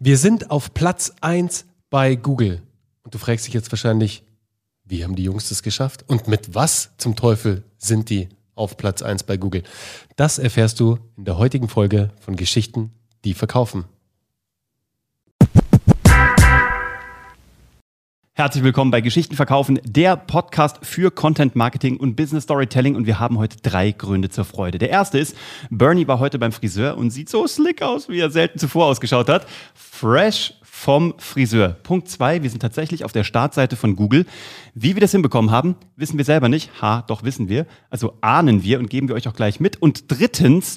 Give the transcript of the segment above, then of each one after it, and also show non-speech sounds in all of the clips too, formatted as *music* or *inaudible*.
Wir sind auf Platz 1 bei Google. Und du fragst dich jetzt wahrscheinlich, wie haben die Jungs das geschafft? Und mit was zum Teufel sind die auf Platz 1 bei Google? Das erfährst du in der heutigen Folge von Geschichten, die verkaufen. Herzlich willkommen bei Geschichten verkaufen, der Podcast für Content Marketing und Business Storytelling. Und wir haben heute drei Gründe zur Freude. Der erste ist, Bernie war heute beim Friseur und sieht so slick aus, wie er selten zuvor ausgeschaut hat. Fresh vom Friseur. Punkt zwei, wir sind tatsächlich auf der Startseite von Google. Wie wir das hinbekommen haben, wissen wir selber nicht. Ha, doch wissen wir. Also ahnen wir und geben wir euch auch gleich mit. Und drittens,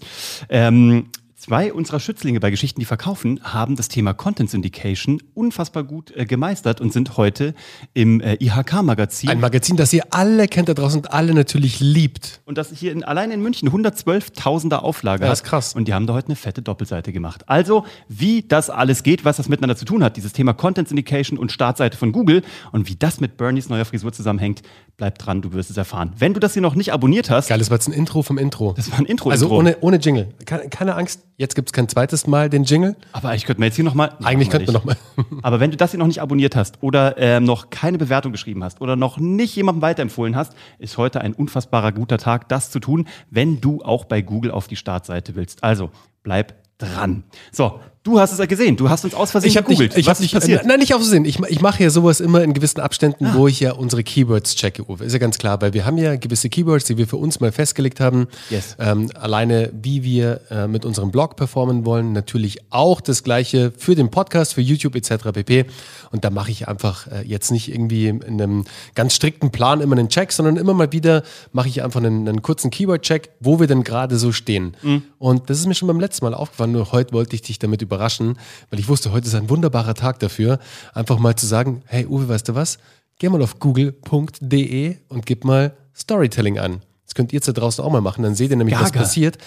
ähm, Zwei unserer Schützlinge bei Geschichten, die verkaufen, haben das Thema Content Syndication unfassbar gut äh, gemeistert und sind heute im äh, IHK-Magazin. Ein Magazin, das ihr alle kennt da draußen und alle natürlich liebt. Und das hier in, allein in München 112.000er Auflage Ja, hat. ist krass. Und die haben da heute eine fette Doppelseite gemacht. Also, wie das alles geht, was das miteinander zu tun hat, dieses Thema Content Syndication und Startseite von Google und wie das mit Bernies neuer Frisur zusammenhängt, bleib dran, du wirst es erfahren. Wenn du das hier noch nicht abonniert hast, Geil, das war jetzt ein Intro vom Intro. das war ein Intro. also Intro. ohne, ohne Jingle. Keine, keine Angst, jetzt gibt es kein zweites Mal den Jingle. Aber ich könnte mir jetzt hier nochmal. Eigentlich könnten wir nochmal. *laughs* Aber wenn du das hier noch nicht abonniert hast oder ähm, noch keine Bewertung geschrieben hast oder noch nicht jemandem weiterempfohlen hast, ist heute ein unfassbarer guter Tag, das zu tun, wenn du auch bei Google auf die Startseite willst. Also bleib dran. So, du hast es ja gesehen. Du hast uns aus Versehen Ich habe gegoogelt. nicht, ich Was hab nicht, passiert? nein, nicht auf Sinn. Ich, ich mache ja sowas immer in gewissen Abständen, wo ich ja unsere Keywords checke, Uwe. Ist ja ganz klar, weil wir haben ja gewisse Keywords, die wir für uns mal festgelegt haben. Yes. Ähm, alleine, wie wir äh, mit unserem Blog performen wollen. Natürlich auch das Gleiche für den Podcast, für YouTube etc. pp. Und da mache ich einfach äh, jetzt nicht irgendwie in einem ganz strikten Plan immer einen Check, sondern immer mal wieder mache ich einfach einen, einen kurzen Keyword-Check, wo wir denn gerade so stehen. Und das ist mir schon beim letzten Mal aufgefallen, nur heute wollte ich dich damit überraschen, weil ich wusste, heute ist ein wunderbarer Tag dafür, einfach mal zu sagen, hey Uwe, weißt du was? Geh mal auf google.de und gib mal Storytelling an. Das könnt ihr jetzt da draußen auch mal machen, dann seht ihr nämlich, was Gaga. passiert.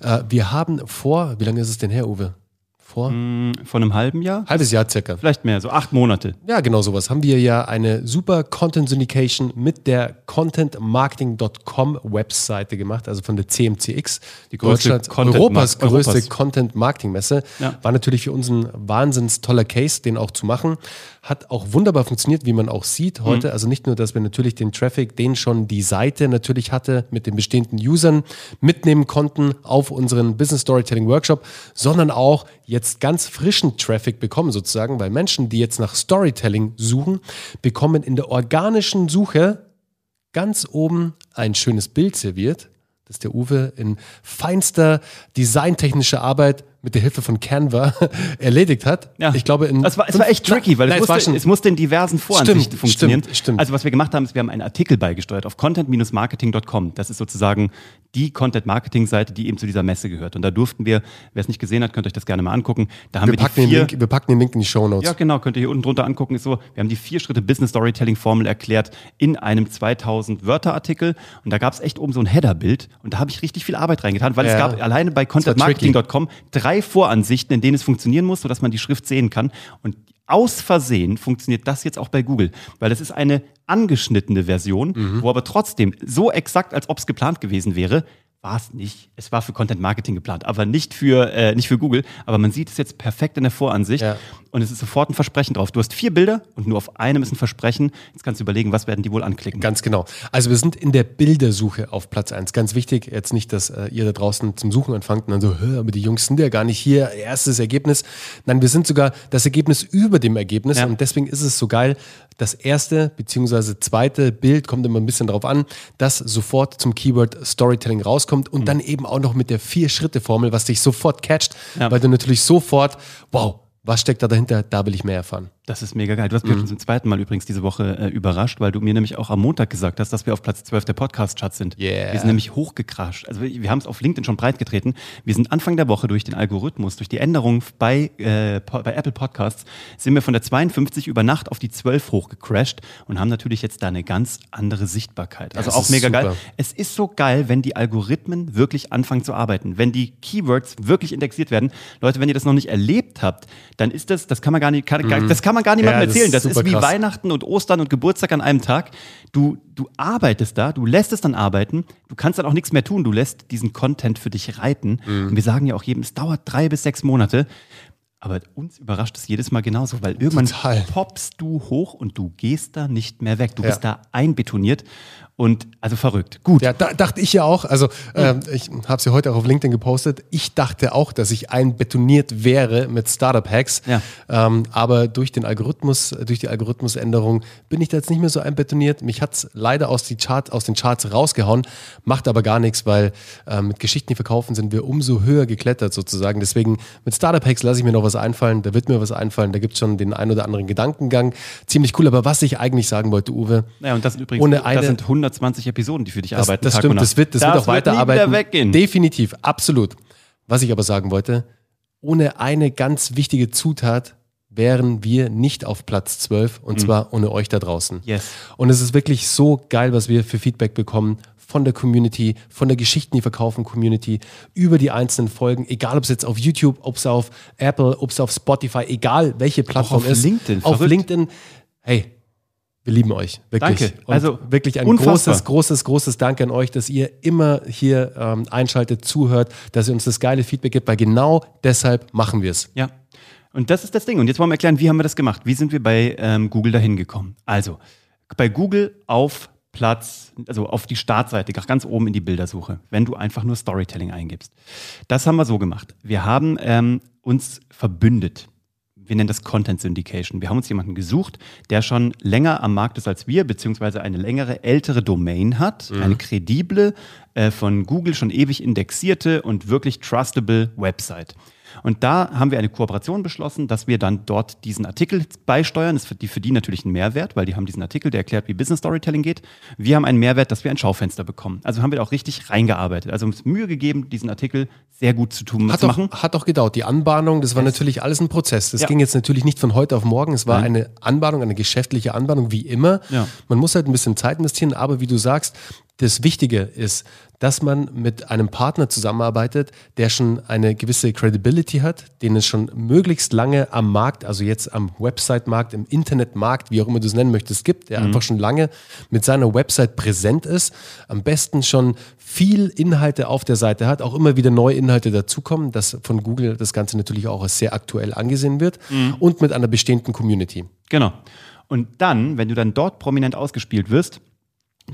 Äh, wir haben vor, wie lange ist es denn her, Uwe? Vor? Von einem halben Jahr? Halbes Jahr circa. Vielleicht mehr, so acht Monate. Ja, genau sowas. Haben wir ja eine super Content Syndication mit der contentmarketing.com Webseite gemacht, also von der CMCX, Die größte Deutschlands, Content- Europas größte Europas. Content Marketing Messe. Ja. War natürlich für uns ein wahnsinns toller Case, den auch zu machen. Hat auch wunderbar funktioniert, wie man auch sieht heute. Also nicht nur, dass wir natürlich den Traffic, den schon die Seite natürlich hatte, mit den bestehenden Usern mitnehmen konnten auf unseren Business Storytelling Workshop, sondern auch jetzt ganz frischen Traffic bekommen sozusagen, weil Menschen, die jetzt nach Storytelling suchen, bekommen in der organischen Suche ganz oben ein schönes Bild serviert, das der Uwe in feinster designtechnischer Arbeit mit der Hilfe von Canva *laughs* erledigt hat. Ja. Ich glaube, in Es war, es war echt tricky, weil Nein, es, es musste, schon- es musste in diversen Voransichten Stimmt, funktionieren. stimmt, stimmt. Also was wir gemacht haben, ist, wir haben einen Artikel beigesteuert auf content-marketing.com. Das ist sozusagen die Content-Marketing-Seite, die eben zu dieser Messe gehört. Und da durften wir, wer es nicht gesehen hat, könnt euch das gerne mal angucken. Da haben wir, wir, packen die den vier, Link, wir packen den Link in die Show Notes. ja, genau, könnt ihr hier unten drunter angucken. Ist so, wir haben die vier Schritte Business Storytelling Formel erklärt in einem 2000 Wörter Artikel und da gab es echt oben so ein Header-Bild und da habe ich richtig viel Arbeit reingetan, weil es Ja. gab alleine bei contentmarketing.com drei Voransichten, in denen es funktionieren muss, sodass man die Schrift sehen kann und aus Versehen funktioniert das jetzt auch bei Google, weil das ist eine angeschnittene Version, Mhm. wo aber trotzdem so exakt, als ob es geplant gewesen wäre, war es nicht. Es war für Content Marketing geplant, aber nicht für, äh, nicht für Google. Aber man sieht es jetzt perfekt in der Voransicht Ja. Und es ist sofort ein Versprechen drauf. Du hast vier Bilder und nur auf einem ist ein Versprechen. Jetzt kannst du überlegen, was werden die wohl anklicken. Ganz genau. Also wir sind in der Bildersuche auf Platz 1. Ganz wichtig, jetzt nicht, dass äh, ihr da draußen zum Suchen anfangt und dann so, "Hä, aber die Jungs sind ja gar nicht hier, erstes Ergebnis. Nein, wir sind sogar das Ergebnis über dem Ergebnis Ja. und deswegen ist es so geil, das erste beziehungsweise zweite Bild kommt immer ein bisschen drauf an, dass sofort zum Keyword Storytelling rauskommt und dann eben auch noch mit der Vier-Schritte-Formel, was dich sofort catcht, Ja. weil du natürlich sofort, wow, was steckt da dahinter, da will ich mehr erfahren. Das ist mega geil. Du hast mich schon zum zweiten Mal übrigens diese Woche äh, überrascht, weil du mir nämlich auch am Montag gesagt hast, dass wir auf Platz 12 der Podcast-Charts sind. Yeah. Wir sind nämlich hochgekrascht. Also wir, wir haben es auf LinkedIn schon breit getreten. Wir sind Anfang der Woche durch den Algorithmus, durch die Änderung bei, äh, bei Apple Podcasts, sind wir von der 52 über Nacht auf die 12 hochgecrashed und haben natürlich jetzt da eine ganz andere Sichtbarkeit. Also das auch mega super. geil. Es ist so geil, wenn die Algorithmen wirklich anfangen zu arbeiten, wenn die Keywords wirklich indexiert werden. Leute, wenn ihr das noch nicht erlebt habt, dann ist das, das kann man gar nicht, kann, gar- das kann man gar niemandem. Ja, das erzählen. ist Das ist, super wie krass. Weihnachten und Ostern und Geburtstag an einem Tag. Du, du arbeitest da, du lässt es dann arbeiten, du kannst dann auch nichts mehr tun, du lässt diesen Content für dich reiten. Mhm. Und wir sagen ja auch jedem, es dauert drei bis sechs Monate. Aber uns überrascht es jedes Mal genauso, weil irgendwann Total. poppst du hoch und du gehst da nicht mehr weg. Du Ja. bist da einbetoniert und also verrückt. Gut. Ja, da dachte ich ja auch. Also, ähm, ich habe es ja heute auch auf LinkedIn gepostet. Ich dachte auch, dass ich einbetoniert wäre mit Startup-Hacks. Ja. Ähm, aber durch den Algorithmus, durch die Algorithmusänderung bin ich da jetzt nicht mehr so einbetoniert. Mich hat es leider aus, die Chart, aus den Charts rausgehauen, macht aber gar nichts, weil ähm, mit Geschichten, die verkaufen, sind wir umso höher geklettert sozusagen. Deswegen mit Startup-Hacks lasse ich mir noch was einfallen. Da wird mir was einfallen. Da gibt es schon den ein oder anderen Gedankengang. Ziemlich cool. Aber was ich eigentlich sagen wollte, Uwe, Naja, und das sind übrigens Ohne eine- das sind 120 Episoden, die für dich Das, arbeiten. das Tag stimmt, das wird, das, wird auch weiterarbeiten. weggehen. Definitiv, absolut. Was ich aber sagen wollte, ohne eine ganz wichtige Zutat wären wir nicht auf Platz 12 und zwar ohne euch da draußen. Mhm. Yes. Und es ist wirklich so geil, was wir für Feedback bekommen von der Community, von der Geschichten, die verkaufen Community, über die einzelnen Folgen, egal ob es jetzt auf YouTube, ob es auf Apple, ob es auf Spotify, egal welche Plattform auf ist. LinkedIn, Auf verrückt. LinkedIn, hey, wir lieben euch. Wirklich. Danke. Und Also, wirklich ein unfassbar. großes, großes, großes Dank an euch, dass ihr immer hier ähm, einschaltet, zuhört, dass ihr uns das geile Feedback gibt, weil genau deshalb machen wir es. Ja. Und das ist das Ding. Und jetzt wollen wir erklären, wie haben wir das gemacht? Wie sind wir bei ähm, Google dahin gekommen? Also, bei Google auf Platz, also auf die Startseite, ganz oben in die Bildersuche, wenn du einfach nur Storytelling eingibst. Das haben wir so gemacht. Wir haben ähm, uns verbündet. Wir nennen das Content Syndication. Wir haben uns jemanden gesucht, der schon länger am Markt ist als wir, beziehungsweise eine längere, ältere Domain hat, eine kredible, äh, von Google schon ewig indexierte und wirklich trustable Website. Und da haben wir eine Kooperation beschlossen, dass wir dann dort diesen Artikel beisteuern. Das ist für die, natürlich ein Mehrwert, weil die haben diesen Artikel, der erklärt, wie Business Storytelling geht. Wir haben einen Mehrwert, dass wir ein Schaufenster bekommen. Also haben wir da auch richtig reingearbeitet. Also uns Mühe gegeben, diesen Artikel sehr gut zu tun, Hat zu machen. hat doch gedauert. Die Anbahnung, das war natürlich alles ein Prozess. Das Ja. ging jetzt natürlich nicht von heute auf morgen. Es war Nein. eine Anbahnung, eine geschäftliche Anbahnung, wie immer. Ja. Man muss halt ein bisschen Zeit investieren, aber wie du sagst, das Wichtige ist, dass man mit einem Partner zusammenarbeitet, der schon eine gewisse Credibility hat, den es schon möglichst lange am Markt, also jetzt am Website-Markt, im Internetmarkt, wie auch immer du es nennen möchtest, gibt, der einfach schon lange mit seiner Website präsent ist, am besten schon viel Inhalte auf der Seite hat, auch immer wieder neue Inhalte dazukommen, dass von Google das Ganze natürlich auch als sehr aktuell angesehen wird und mit einer bestehenden Community. Genau. Und dann, wenn du dann dort prominent ausgespielt wirst,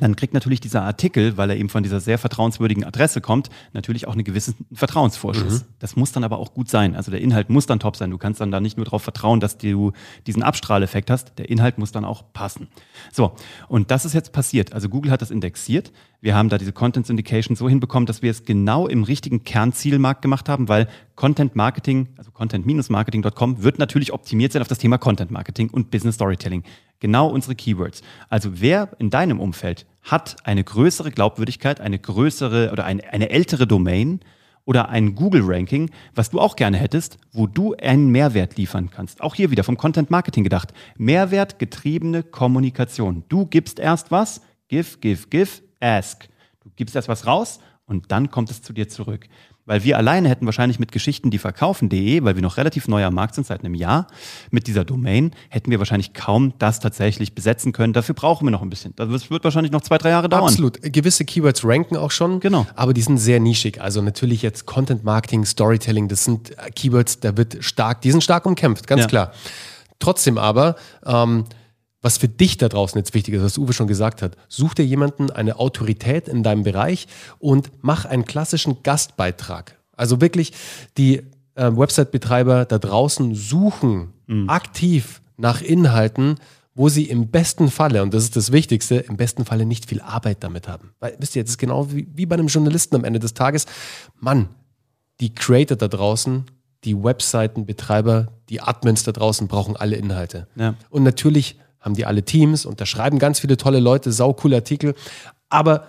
dann kriegt natürlich dieser Artikel, weil er eben von dieser sehr vertrauenswürdigen Adresse kommt, natürlich auch einen gewissen Vertrauensvorschuss. Das muss dann aber auch gut sein. Also der Inhalt muss dann top sein. Du kannst dann da nicht nur darauf vertrauen, dass du diesen Abstrahleffekt hast. Der Inhalt muss dann auch passen. So, und das ist jetzt passiert. Also Google hat das indexiert. Wir haben da diese Content Syndication so hinbekommen, dass wir es genau im richtigen Kernzielmarkt gemacht haben, weil Content Marketing, also content-marketing.com, wird natürlich optimiert sein auf das Thema Content Marketing und Business Storytelling. Genau unsere Keywords. Also wer in deinem Umfeld hat eine größere Glaubwürdigkeit, eine größere oder eine, eine ältere Domain oder ein Google-Ranking, was du auch gerne hättest, wo du einen Mehrwert liefern kannst. Auch hier wieder vom Content Marketing gedacht. Mehrwertgetriebene Kommunikation. Du gibst erst was, give, give, give, ask. Du gibst erst was raus und dann kommt es zu dir zurück. Weil wir alleine hätten wahrscheinlich mit Geschichten, die verkaufen.de, weil wir noch relativ neu am Markt sind seit einem Jahr, mit dieser Domain, hätten wir wahrscheinlich kaum das tatsächlich besetzen können. Dafür brauchen wir noch ein bisschen. Das wird wahrscheinlich noch zwei, drei Jahre dauern. Absolut. Gewisse Keywords ranken auch schon. Genau. Aber die sind sehr nischig. Also natürlich jetzt Content Marketing, Storytelling, das sind äh, Keywords, da wird stark, die sind stark umkämpft, ganz Ja. klar. Trotzdem aber, ähm, was für dich da draußen jetzt wichtig ist, was Uwe schon gesagt hat, such dir jemanden, eine Autorität in deinem Bereich und mach einen klassischen Gastbeitrag. Also wirklich die äh, Website-Betreiber da draußen suchen aktiv nach Inhalten, wo sie im besten Falle, und das ist das Wichtigste, im besten Falle nicht viel Arbeit damit haben. Weil, wisst ihr, das ist genau wie, wie bei einem Journalisten am Ende des Tages. Mann, die Creator da draußen, die Webseitenbetreiber, die Admins da draußen brauchen alle Inhalte. Ja. Und natürlich haben die alle Teams und da schreiben ganz viele tolle Leute, saucoole Artikel. Aber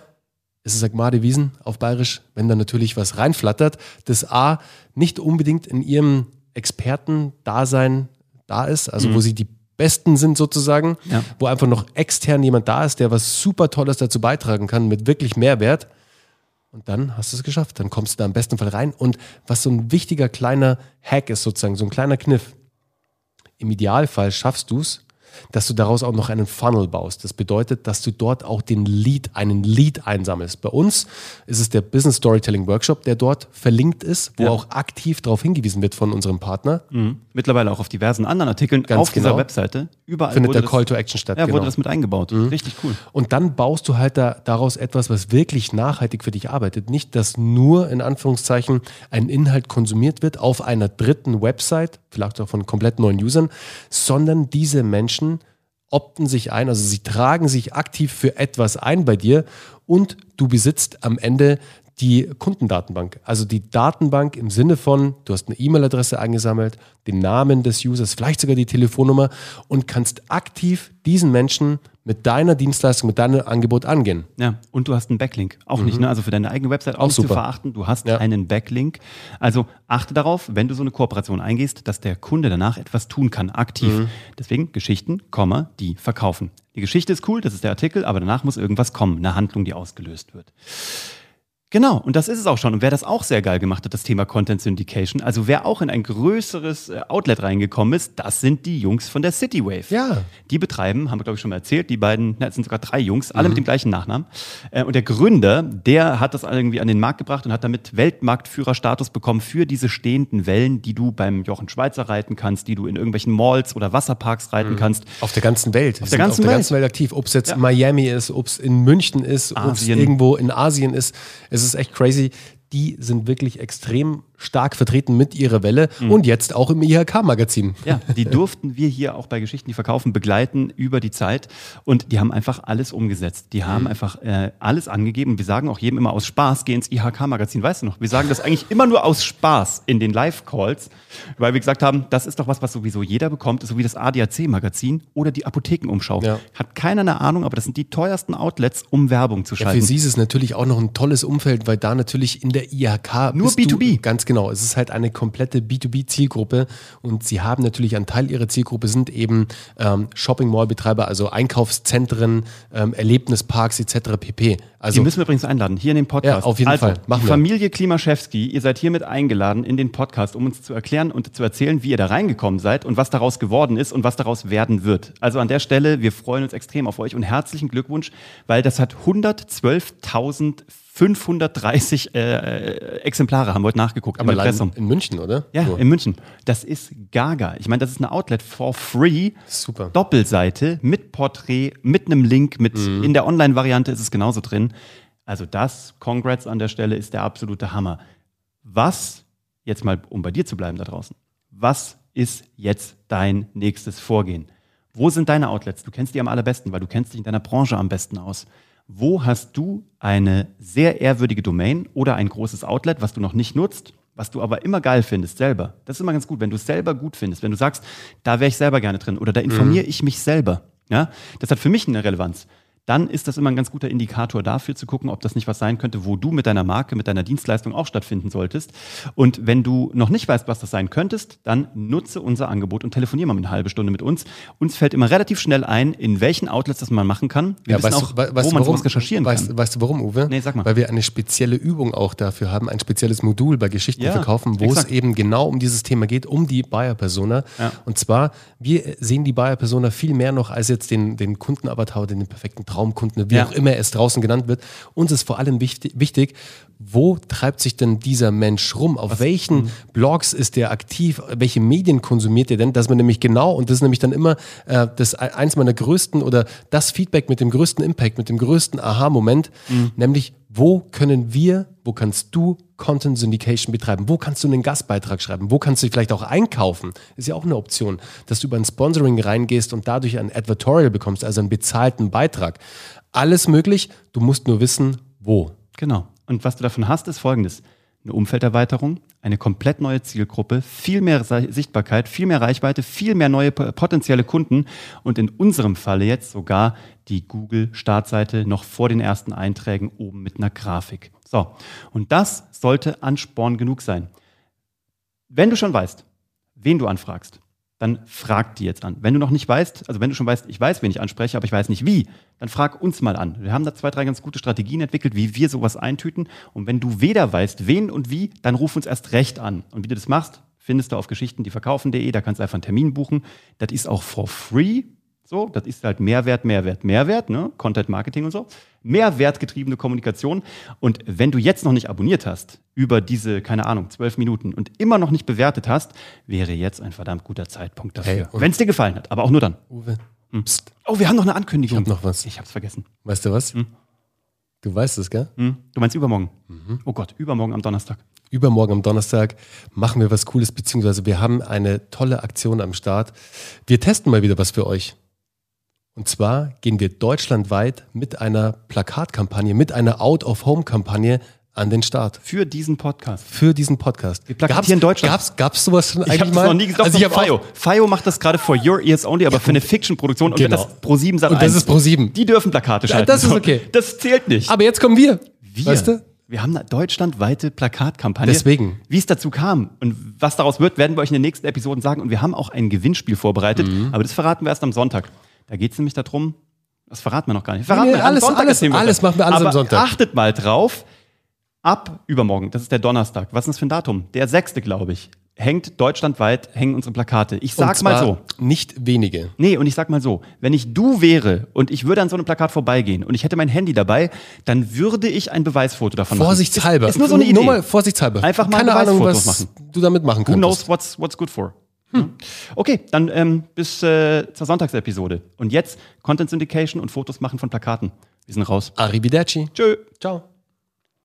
es ist Agmade Wiesen auf Bayerisch, wenn da natürlich was reinflattert, das A nicht unbedingt in ihrem Experten-Dasein da ist, also wo sie die Besten sind sozusagen, Ja. wo einfach noch extern jemand da ist, der was super Tolles dazu beitragen kann mit wirklich Mehrwert. Und dann hast du es geschafft. Dann kommst du da im besten Fall rein. Und was so ein wichtiger kleiner Hack ist, sozusagen, so ein kleiner Kniff. Im Idealfall schaffst du es, dass du daraus auch noch einen Funnel baust. Das bedeutet, dass du dort auch den Lead, einen Lead einsammelst. Bei uns ist es der Business Storytelling Workshop, der dort verlinkt ist, wo Ja. auch aktiv darauf hingewiesen wird von unserem Partner. Mhm. Mittlerweile auch auf diversen anderen Artikeln Ganz auf dieser genau. Webseite. Überall Findet der das, Call to Action statt. Ja, genau. wurde das mit eingebaut. Richtig cool. Und dann baust du halt da, daraus etwas, was wirklich nachhaltig für dich arbeitet. Nicht, dass nur in Anführungszeichen ein Inhalt konsumiert wird auf einer dritten Website, vielleicht auch von komplett neuen Usern, sondern diese Menschen opten sich ein, also sie tragen sich aktiv für etwas ein bei dir und du besitzt am Ende die Kundendatenbank. Also die Datenbank im Sinne von, du hast eine E-Mail-Adresse eingesammelt, den Namen des Users, vielleicht sogar die Telefonnummer und kannst aktiv diesen Menschen mit deiner Dienstleistung, mit deinem Angebot angehen. Ja, und du hast einen Backlink. Auch nicht, ne? Also für deine eigene Website auch, nicht zu verachten. Du hast Ja. einen Backlink. Also achte darauf, wenn du so eine Kooperation eingehst, dass der Kunde danach etwas tun kann, aktiv. Deswegen Geschichten, Komma, die verkaufen. Die Geschichte ist cool, das ist der Artikel, aber danach muss irgendwas kommen, eine Handlung, die ausgelöst wird. Genau, und das ist es auch schon. Und wer das auch sehr geil gemacht hat, das Thema Content Syndication, also wer auch in ein größeres äh, Outlet reingekommen ist, das sind die Jungs von der Citywave. Ja. Die betreiben, haben wir glaube ich schon mal erzählt, die beiden, na, es sind sogar drei Jungs, alle mit dem gleichen Nachnamen. Äh, und der Gründer, der hat das irgendwie an den Markt gebracht und hat damit Weltmarktführerstatus bekommen für diese stehenden Wellen, die du beim Jochen Schweizer reiten kannst, die du in irgendwelchen Malls oder Wasserparks reiten kannst. Auf der ganzen Welt. Auf der ganzen auf der Welt. ganzen Welt aktiv. Ob es jetzt Ja. Miami ist, ob es in München ist, ob es irgendwo in Asien ist. Es ist echt crazy. Die sind wirklich extrem stark vertreten mit ihrer Welle Mhm. und jetzt auch im IHK-Magazin. Ja, die durften wir hier auch bei Geschichten, die verkaufen, begleiten über die Zeit. Und die haben einfach alles umgesetzt. Die haben einfach äh, alles angegeben. Wir sagen auch jedem immer aus Spaß, geh ins IHK-Magazin. Weißt du noch? Wir sagen das eigentlich immer nur aus Spaß in den Live-Calls, weil wir gesagt haben, das ist doch was, was sowieso jeder bekommt, so wie das ADAC-Magazin oder die Apothekenumschau. Ja. Hat keiner eine Ahnung, aber das sind die teuersten Outlets, um Werbung zu Ja, schalten. für sie ist es natürlich auch noch ein tolles Umfeld, weil da natürlich in der IHK Nur bist B2B. Du, ganz genau. Es ist halt eine komplette B2B-Zielgruppe und sie haben natürlich einen Teil ihrer Zielgruppe sind eben ähm, Shopping Mall-Betreiber, also Einkaufszentren, ähm, Erlebnisparks etc. pp. Also die müssen wir übrigens einladen, hier in den Podcast. Ja, auf jeden also, Fall. Machen wir. Familie Klimaschewski, ihr seid hiermit eingeladen in den Podcast, um uns zu erklären und zu erzählen, wie ihr da reingekommen seid und was daraus geworden ist und was daraus werden wird. Also an der Stelle, wir freuen uns extrem auf euch und herzlichen Glückwunsch, weil das hat 112.530 äh, Exemplare, haben wir heute nachgeguckt aber Impressum. in München, oder? Ja, So. in München. Das ist gaga. Ich meine, das ist eine Outlet for free. Super. Doppelseite mit Porträt, mit einem Link, mit Mhm. in der Online-Variante ist es genauso drin. Also das, Congrats an der Stelle, ist der absolute Hammer. Was, jetzt mal, um bei dir zu bleiben da draußen, was ist jetzt dein nächstes Vorgehen? Wo sind deine Outlets? Du kennst die am allerbesten, weil du kennst dich in deiner Branche am besten aus. Wo hast du eine sehr ehrwürdige Domain oder ein großes Outlet, was du noch nicht nutzt, was du aber immer geil findest selber? Das ist immer ganz gut, wenn du es selber gut findest, wenn du sagst, da wäre ich selber gerne drin oder da informiere ich mich selber. Ja, das hat für mich eine Relevanz dann ist das immer ein ganz guter Indikator dafür zu gucken, ob das nicht was sein könnte, wo du mit deiner Marke, mit deiner Dienstleistung auch stattfinden solltest. Und wenn du noch nicht weißt, was das sein könntest, dann nutze unser Angebot und telefonier mal eine halbe Stunde mit uns. Uns fällt immer relativ schnell ein, in welchen Outlets das man machen kann. Wir Ja, wissen weißt, auch, du, we- weißt wo man warum? sowas recherchieren weißt, kann. Weißt du warum, Uwe? Nee, sag mal. Weil wir eine spezielle Übung auch dafür haben, ein spezielles Modul bei Geschichten Ja, verkaufen, wo exakt. es eben genau um dieses Thema geht, um die Buyer-Persona. Ja. Und zwar, wir sehen die Buyer-Persona viel mehr noch als jetzt den, den Kundenavatar, den perfekten Traumkunden, wie Ja. auch immer es draußen genannt wird. Uns ist vor allem wichtig, wichtig wo treibt sich denn dieser Mensch rum? Auf welchen Blogs ist der aktiv? Welche Medien konsumiert er denn? Dass man nämlich genau, und das ist nämlich dann immer äh, das eins meiner größten oder das Feedback mit dem größten Impact, mit dem größten Aha-Moment, nämlich wo können wir, wo kannst du Content Syndication betreiben? Wo kannst du einen Gastbeitrag schreiben? Wo kannst du vielleicht auch einkaufen? Ist ja auch eine Option, dass du über ein Sponsoring reingehst und dadurch ein Advertorial bekommst, also einen bezahlten Beitrag. Alles möglich, du musst nur wissen, wo. Genau. Und was du davon hast, ist folgendes. Eine Umfelderweiterung, eine komplett neue Zielgruppe, viel mehr Sichtbarkeit, viel mehr Reichweite, viel mehr neue potenzielle Kunden und in unserem Falle jetzt sogar die Google-Startseite noch vor den ersten Einträgen oben mit einer Grafik. So, und das sollte Ansporn genug sein. Wenn du schon weißt, wen du anfragst, dann frag die jetzt an. Wenn du noch nicht weißt, also wenn du schon weißt, ich weiß, wen ich anspreche, aber ich weiß nicht wie, dann frag uns mal an. Wir haben da zwei, drei ganz gute Strategien entwickelt, wie wir sowas eintüten. Und wenn du weder weißt, wen und wie, dann ruf uns erst recht an. Und wie du das machst, findest du auf geschichtendieverkaufen.de, da kannst du einfach einen Termin buchen. Das ist auch for free. So, das ist halt Mehrwert, Mehrwert, Mehrwert, ne? Content Marketing und so. Mehrwertgetriebene Kommunikation. Und wenn du jetzt noch nicht abonniert hast über diese, keine Ahnung, zwölf Minuten und immer noch nicht bewertet hast, wäre jetzt ein verdammt guter Zeitpunkt dafür. Hey, wenn es dir gefallen hat, aber auch nur dann. Uwe, pst, Oh, wir haben noch eine Ankündigung. ich hab noch was. Ich hab's vergessen. Weißt du was? Du weißt es, gell? Hm? Du meinst übermorgen? Mhm. Oh Gott, übermorgen am Donnerstag. Übermorgen am Donnerstag machen wir was Cooles, beziehungsweise wir haben eine tolle Aktion am Start. Wir testen mal wieder was für euch. Und zwar gehen wir deutschlandweit mit einer Plakatkampagne, mit einer Out-of-Home-Kampagne an den Start. Für diesen Podcast. Für diesen Podcast. Wir plakatieren Deutschland. Gab's, gab's sowas schon Ich eigentlich habe mal? noch nie gesagt, also ich FIO. FIO macht das gerade for your ears only, aber für eine Fiction-Produktion und Genau. das ist Pro7 Sat Und das 1. ist Pro7. Die dürfen Plakate schalten. das ist okay. Das zählt nicht. Aber jetzt kommen wir. wir, Weißt du? wir haben eine deutschlandweite Plakatkampagne. Deswegen. Wie es dazu kam und was daraus wird, werden wir euch in den nächsten Episoden sagen. Und wir haben auch ein Gewinnspiel vorbereitet, Mhm. aber das verraten wir erst am Sonntag. Da geht es nämlich darum, das verraten wir noch gar nicht. Verraten Nee, am alles- Sonntag alles- alles machen wir alles am aber Sonntag. Achtet mal drauf, ab übermorgen, das ist der Donnerstag. Was ist das für ein Datum? Der sechste, glaube ich. Hängt deutschlandweit, hängen unsere Plakate. Ich sag mal so. Nicht wenige. Nee, und ich sag mal so, wenn ich du wäre und ich würde an so einem Plakat vorbeigehen und ich hätte mein Handy dabei, dann würde ich ein Beweisfoto davon machen. Vorsichtshalber. Ist, ist nur so eine Idee. Nur mal vorsichtshalber. Einfach mal Keine Ahnung, Beweisfotos was machen. du damit machen Who kannst. knows what's, what's good for? Ja. Okay, dann ähm, bis äh, zur Sonntagsepisode. Und jetzt Content Syndication und Fotos machen von Plakaten. Wir sind raus. Arrivederci. Tschö. Ciao.